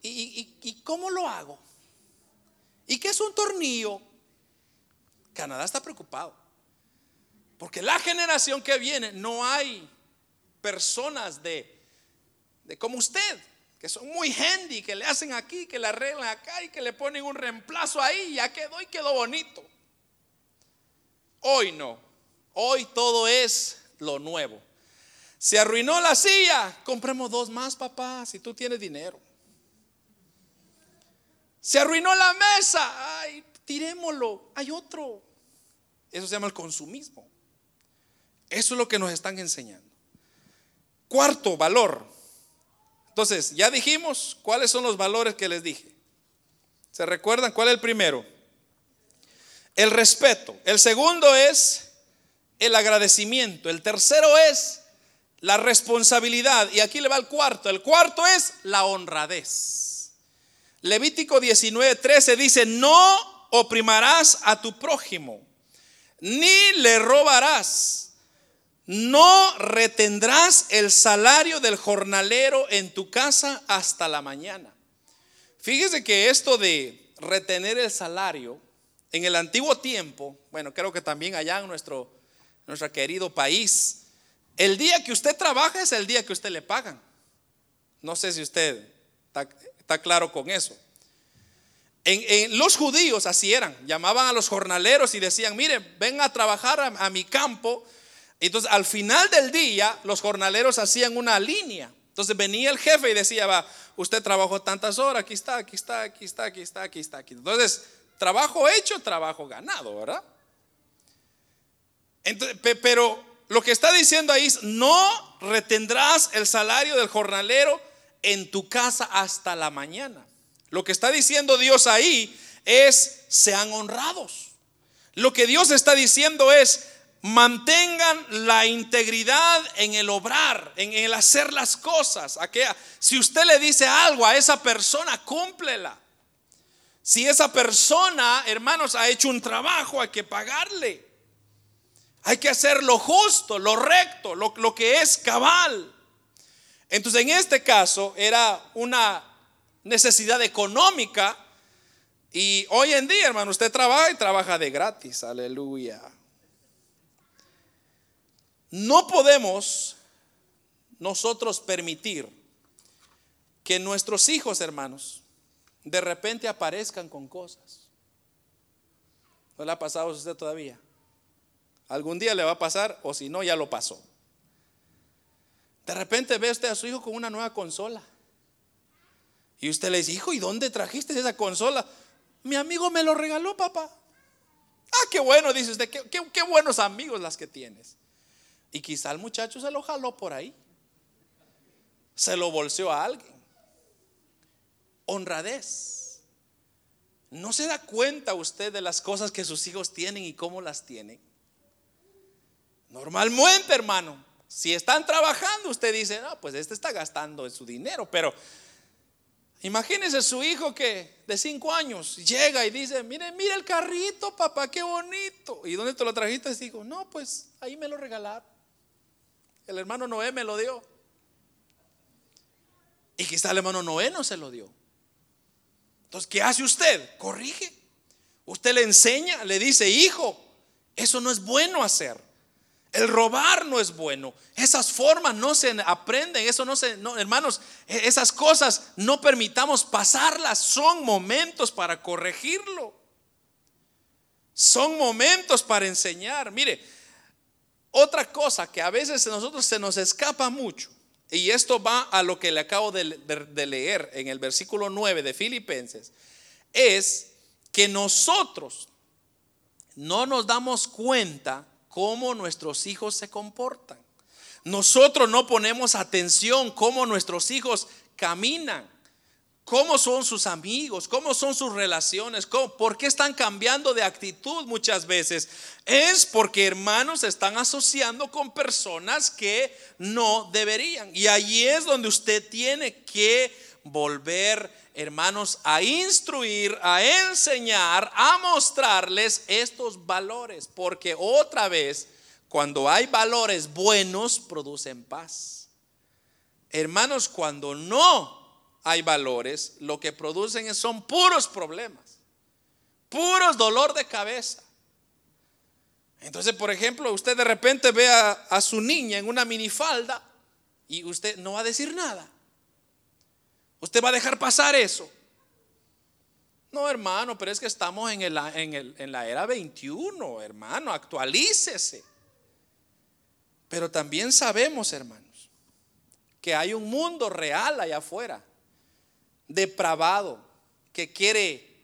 Speaker 1: ¿Y, cómo lo hago? ¿Y qué es un tornillo? Canadá está preocupado. Porque la generación que viene no hay personas de, de como usted, que son muy handy, que le hacen aquí, que le arreglan acá y que le ponen un reemplazo ahí, ya quedó y quedó bonito. Hoy no. Hoy todo es lo nuevo. Se arruinó la silla, compremos dos más, papá, si tú tienes dinero. Se arruinó la mesa, ay, tirémoslo, hay otro. Eso se llama el consumismo. Eso es lo que nos están enseñando. Cuarto valor. Entonces, ya dijimos cuáles son los valores que les dije. ¿Se recuerdan cuál es el primero? El respeto. El segundo es el agradecimiento. El tercero es la responsabilidad. Y aquí le va el cuarto. El cuarto es la honradez. Levítico 19:13 dice, no oprimarás a tu prójimo, ni le robarás, no retendrás el salario del jornalero en tu casa hasta la mañana. Fíjese que esto de retener el salario en el antiguo tiempo, bueno, creo que también allá en nuestro, nuestro querido país, el día que usted trabaja es el día que usted le pagan. No sé si usted está, claro con eso. En, los judíos así eran, llamaban a los jornaleros y decían, miren, ven a trabajar a, mi campo. Entonces al final del día los jornaleros hacían una línea. Entonces venía el jefe y decía, va, usted trabajó tantas horas, aquí está, aquí está, aquí está, aquí está, aquí está, aquí. Entonces, trabajo hecho, trabajo ganado, ¿verdad? Entonces, pero lo que está diciendo ahí es, no retendrás el salario del jornalero en tu casa hasta la mañana. Lo que está diciendo Dios ahí es, sean honrados. Lo que Dios está diciendo es, mantengan la integridad en el obrar, en el hacer las cosas. Si usted le dice algo a esa persona, cúmplela. Si esa persona, hermanos, ha hecho un trabajo, hay que pagarle. Hay que hacer lo justo, lo recto, lo, lo que es cabal. Entonces, en este caso era una necesidad económica. Y hoy en día, hermano, usted trabaja y trabaja de gratis. Aleluya. No podemos nosotros permitir que nuestros hijos, hermanos, de repente aparezcan con cosas. ¿No le ha pasado a usted todavía? Algún día le va a pasar o si no, ya lo pasó. De repente ve usted a su hijo con una nueva consola. Y usted le dice, hijo, ¿y dónde trajiste esa consola? Mi amigo me lo regaló, papá. Ah, qué bueno, dice usted, qué, qué buenos amigos las que tienes. Y quizá el muchacho se lo jaló por ahí. Se lo bolseó a alguien. Honradez. ¿No se da cuenta usted de las cosas que sus hijos tienen y cómo las tienen? Normalmente, hermano, si están trabajando, usted dice, no, pues este está gastando su dinero, pero imagínese su hijo que de cinco años llega y dice, mire, mire el carrito, papá, qué bonito. ¿Y dónde te lo trajiste? Y digo, no, pues ahí me lo regalaron. El hermano Noé me lo dio. Y quizá el hermano Noé no se lo dio. Entonces, ¿qué hace usted? Corrige. Usted le enseña, le dice, hijo, eso no es bueno hacer. El robar no es bueno. Esas formas no se aprenden. Eso no se, no, hermanos, e, esas cosas no permitamos pasarlas. Son momentos para corregirlo. Son momentos para enseñar. Mire, otra cosa que a veces a nosotros se nos escapa mucho. Y esto va a lo que le acabo de, leer en el versículo 9 de Filipenses. Es que nosotros no nos damos cuenta cómo nuestros hijos se comportan. Nosotros no ponemos atención cómo nuestros hijos caminan, cómo son sus amigos, cómo son sus relaciones, por qué están cambiando de actitud muchas veces. Es porque hermanos están asociando con personas que no deberían. Y allí es donde usted tiene que volver, hermanos, a instruir, a enseñar, a mostrarles estos valores, porque otra vez, cuando hay valores buenos, producen paz. Hermanos, cuando no hay valores, lo que producen son puros problemas, puros dolor de cabeza. Entonces, por ejemplo, usted de repente ve a, a su niña en una minifalda y usted no va a decir nada. ¿Usted va a dejar pasar eso? No, hermano, pero es que estamos en, el, en, la era 21, hermano, actualícese. Pero también sabemos, hermanos, que hay un mundo real allá afuera, depravado, que quiere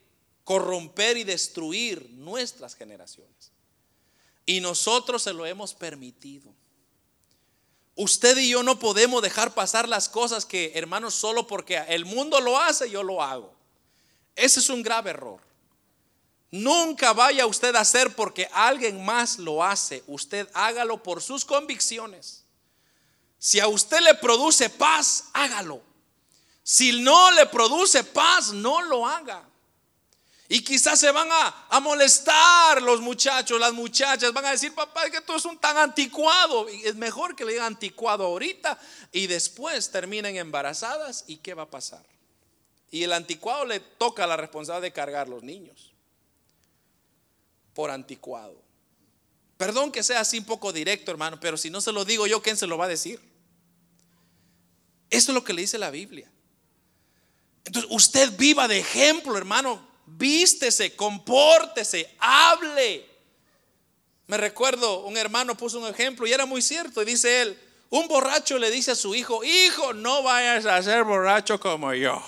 Speaker 1: corromper y destruir nuestras generaciones. Y nosotros se lo hemos permitido. Usted y yo no podemos dejar pasar las cosas que, hermanos, solo porque el mundo lo hace, yo lo hago. Ese es un grave error. Nunca vaya usted a hacer porque alguien más lo hace. Usted hágalo por sus convicciones. Si a usted le produce paz, hágalo. Si no le produce paz, no lo haga. Y quizás se van a, molestar los muchachos, las muchachas, van a decir, papá, es que tú es un tan anticuado. Y es mejor que le digan anticuado ahorita y después terminen embarazadas. ¿Y qué va a pasar? Y el anticuado le toca la responsabilidad de cargar los niños por anticuado. Perdón que sea así un poco directo, hermano, pero si no se lo digo yo, ¿quién se lo va a decir? Eso es lo que le dice la Biblia. Entonces, usted viva de ejemplo, hermano vístese, compórtese, hable. Me recuerdo, un hermano puso un ejemplo y era muy cierto. Y dice él, un borracho le dice a su hijo, hijo, no vayas a ser borracho como yo.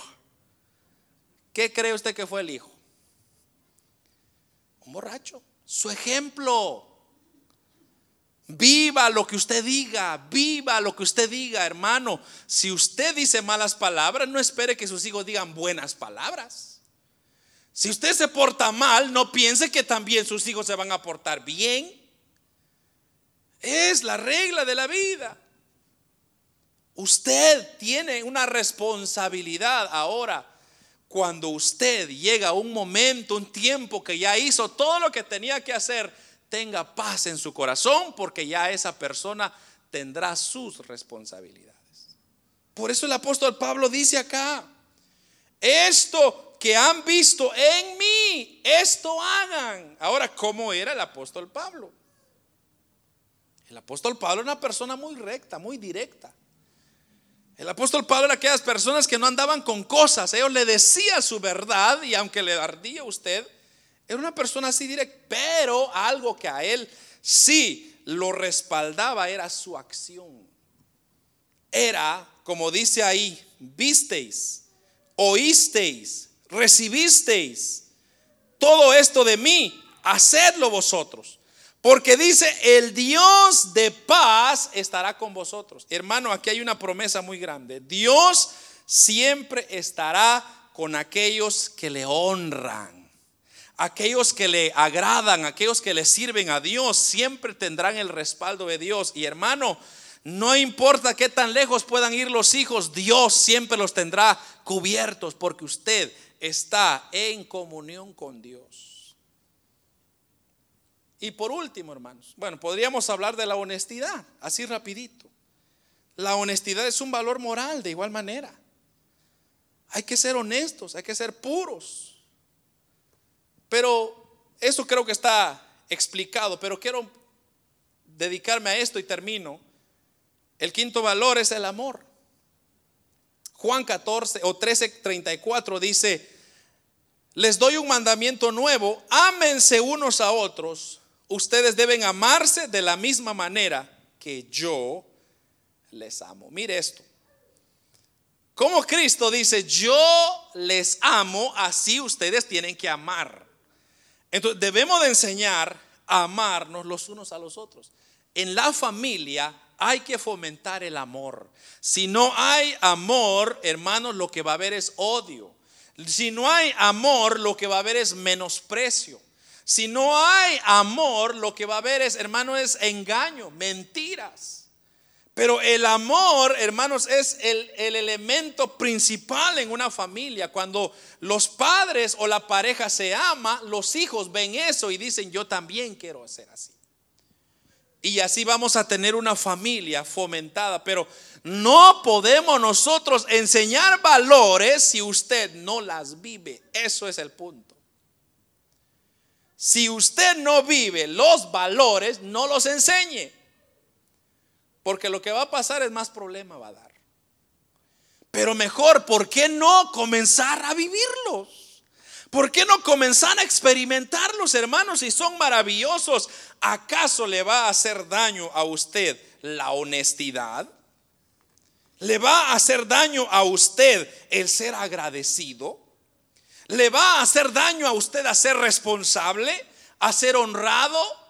Speaker 1: ¿Qué cree usted que fue el hijo? Un borracho. Su ejemplo. Viva lo que usted diga, viva lo que usted diga, hermano. Si usted dice malas palabras, no espere que sus hijos digan buenas palabras. Si usted se porta mal, no piense que también sus hijos se van a portar bien. Es la regla de la vida. Usted tiene una responsabilidad ahora. Cuando usted llega a un momento, un tiempo que ya hizo todo lo que tenía que hacer, tenga paz en su corazón porque ya esa persona tendrá sus responsabilidades. Por eso el apóstol Pablo dice acá, esto que han visto en mí, esto hagan. Ahora, ¿cómo era el apóstol Pablo? El apóstol Pablo era una persona muy recta, muy directa. El apóstol Pablo era aquellas personas que no andaban con cosas. Ellos le decían su verdad y aunque le ardía a usted, era una persona así directa. Pero algo que a él sí lo respaldaba era su acción. Era, como dice ahí, visteis, oísteis, recibisteis todo esto de mí, hacedlo vosotros. Porque dice, el Dios de paz estará con vosotros. Hermano, aquí hay una promesa muy grande. Dios siempre estará con aquellos que le honran. Aquellos que le agradan, aquellos que le sirven a Dios, siempre tendrán el respaldo de Dios. Y hermano, no importa qué tan lejos puedan ir los hijos, Dios siempre los tendrá cubiertos porque usted está en comunión con Dios. Y por último, hermanos, bueno, podríamos hablar de la honestidad, así rapidito. La honestidad es un valor moral de igual manera. Hay que ser honestos, hay que ser puros. Pero eso creo que está explicado, pero quiero dedicarme a esto y termino. El quinto valor es el amor. Juan 14 o 13, 34 dice, les doy un mandamiento nuevo, ámense unos a otros ustedes deben amarse de la misma manera que yo les amo. Mire esto. Como Cristo dice, yo les amo, así ustedes tienen que amar. Entonces debemos de enseñar a amarnos los unos a los otros. En la familia hay que fomentar el amor. Si no hay amor, hermanos, lo que va a haber es odio. Si no hay amor, lo que va a haber es menosprecio. Si no hay amor, lo que va a haber es, hermano, es engaño, mentiras. Pero el amor, hermanos, es el, el, elemento principal en una familia. Cuando los padres o la pareja se ama, los hijos ven eso y dicen, yo también quiero ser así. Y así vamos a tener una familia fomentada. Pero no podemos nosotros enseñar valores si usted no las vive. Eso es el punto. Si usted no vive los valores, no los enseñe. Porque lo que va a pasar es más problema va a dar. Pero mejor, ¿por qué no comenzar a vivirlos? ¿Por qué no comenzar a experimentarlos, hermanos? Si son maravillosos, ¿acaso le va a hacer daño a usted la honestidad? ¿Le va a hacer daño a usted el ser agradecido? ¿Le va a hacer daño a usted a ser responsable, a ser honrado?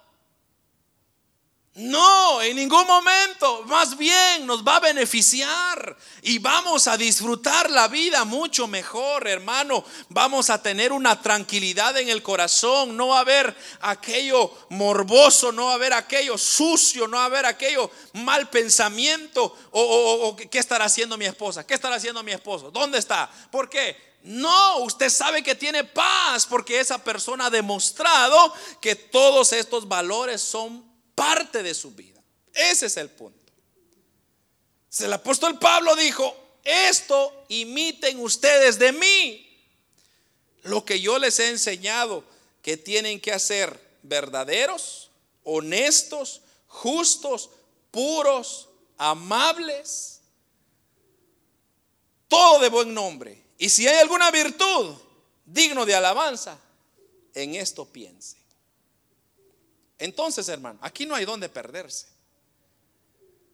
Speaker 1: No, en ningún momento. Más bien nos va a beneficiar y vamos a disfrutar la vida mucho mejor, hermano. Vamos a tener una tranquilidad en el corazón. No va a haber aquello morboso, no va a haber aquello sucio, no va a haber aquello mal pensamiento. O, ¿qué estará haciendo mi esposa? ¿Qué estará haciendo mi esposo? ¿Dónde está? ¿Por qué? No, usted sabe que tiene paz porque esa persona ha demostrado que todos estos valores son parte de su vida. Ese es el punto. El apóstol Pablo dijo, esto imiten ustedes de mí. Lo que yo les he enseñado que tienen que hacer verdaderos, honestos, justos, puros, amables, todo de buen nombre y si hay alguna virtud digno de alabanza, en esto piense. Entonces, hermano, aquí no hay donde perderse.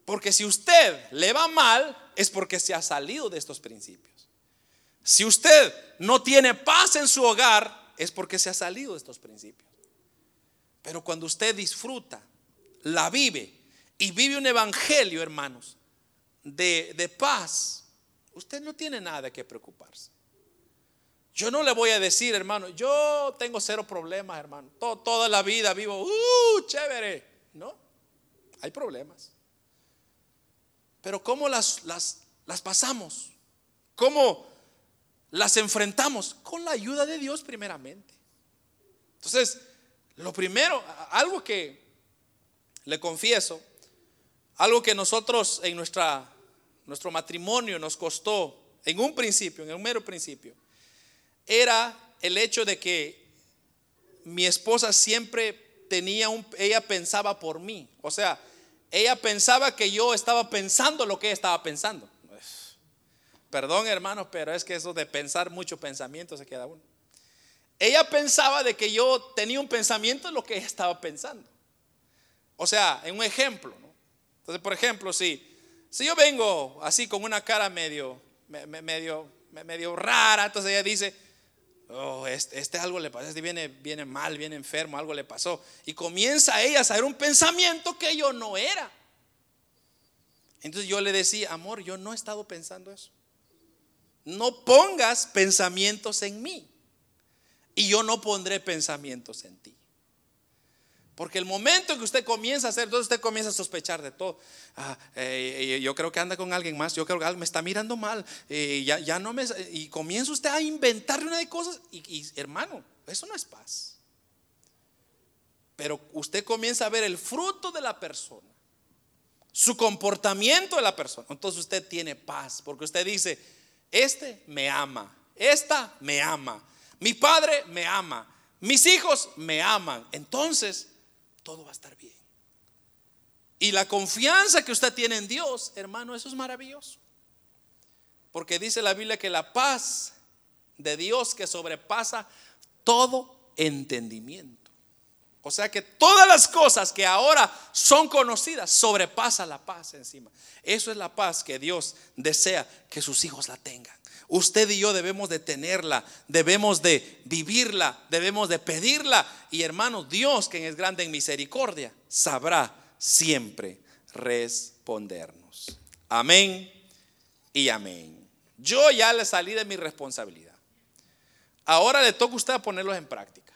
Speaker 1: Porque si usted le va mal, es porque se ha salido de estos principios. Si usted no tiene paz en su hogar, es porque se ha salido de estos principios. Pero cuando usted disfruta, la vive y vive un evangelio, hermanos, de, de paz, usted no tiene nada que preocuparse. Yo no le voy a decir, hermano, yo tengo cero problemas, hermano. toda la vida vivo, uh, chévere. No, hay problemas. Pero ¿cómo las, las, las pasamos? ¿Cómo las enfrentamos? Con la ayuda de Dios primeramente. Entonces, lo primero, algo que le confieso, algo que nosotros en nuestra nuestro matrimonio nos costó en un principio, en un mero principio, era el hecho de que mi esposa siempre tenía un, ella pensaba por mí, o sea, ella pensaba que yo estaba pensando lo que ella estaba pensando. Perdón, hermanos, pero es que eso de pensar mucho pensamiento se queda uno. Ella pensaba de que yo tenía un pensamiento en lo que ella estaba pensando. O sea, en un ejemplo. Entonces, por ejemplo, si, si yo vengo así con una cara medio, medio, medio rara, entonces ella dice, oh, este, este, algo le pasó, este viene, viene mal, viene enfermo, algo le pasó. Y comienza ella a saber un pensamiento que yo no era. Entonces yo le decía, amor, yo no he estado pensando eso. No pongas pensamientos en mí. Y yo no pondré pensamientos en ti. Porque el momento en que usted comienza a hacer, entonces usted comienza a sospechar de todo. Ah, eh, yo creo que anda con alguien más, yo creo que me está mirando mal, eh, ya, ya, no me, y comienza usted a inventarle una de cosas. y hermano, eso no es paz. Pero usted comienza a ver el fruto de la persona, su comportamiento de la persona. Entonces usted tiene paz, porque usted dice, este me ama, esta me ama, mi padre me ama, mis hijos me aman. Entonces todo va a estar bien. Y la confianza que usted tiene en Dios, hermano, eso es maravilloso. Porque dice la Biblia que la paz de Dios que sobrepasa todo entendimiento. O sea que todas las cosas que ahora son conocidas sobrepasa la paz encima. Eso es la paz que Dios desea que sus hijos la tengan. Usted y yo debemos de tenerla, debemos de vivirla, debemos de pedirla. Y hermanos, Dios, quien es grande en misericordia, sabrá siempre respondernos. Amén y amén. Yo ya le salí de mi responsabilidad. Ahora le toca a usted ponerlos en práctica.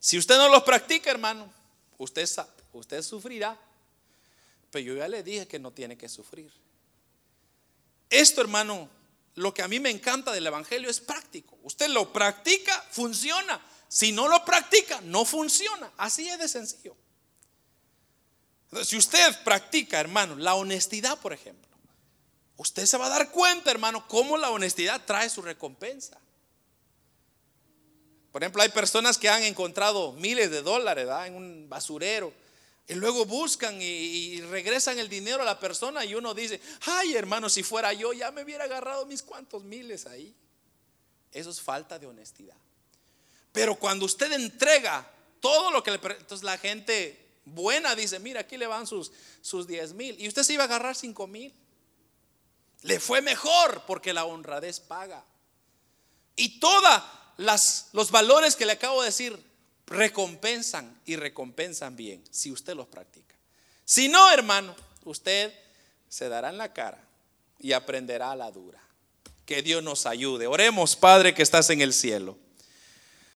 Speaker 1: Si usted no los practica, hermano, usted usted sufrirá. Pero yo ya le dije que no tiene que sufrir. Esto, hermano, lo que a mí me encanta del Evangelio es práctico. Usted lo practica, funciona. Si no lo practica, no funciona. Así es de sencillo. si usted practica, hermano, la honestidad, por ejemplo, usted se va a dar cuenta, hermano, cómo la honestidad trae su recompensa. Por ejemplo, hay personas que han encontrado miles de dólares en un basurero y luego buscan y, regresan el dinero a la persona y uno dice, ay hermano, si fuera yo ya me hubiera agarrado mis cuantos miles ahí. Eso es falta de honestidad. Pero cuando usted entrega todo lo que le... Entonces la gente buena dice, mira, aquí le van sus, sus 10 mil. Y usted se iba a agarrar 5 mil. Le fue mejor porque la honradez paga. Y todos los valores que le acabo de decir recompensan y recompensan bien si usted los practica. Si no, hermano, usted se dará en la cara y aprenderá a la dura. Que Dios nos ayude. Oremos, Padre que estás en el cielo.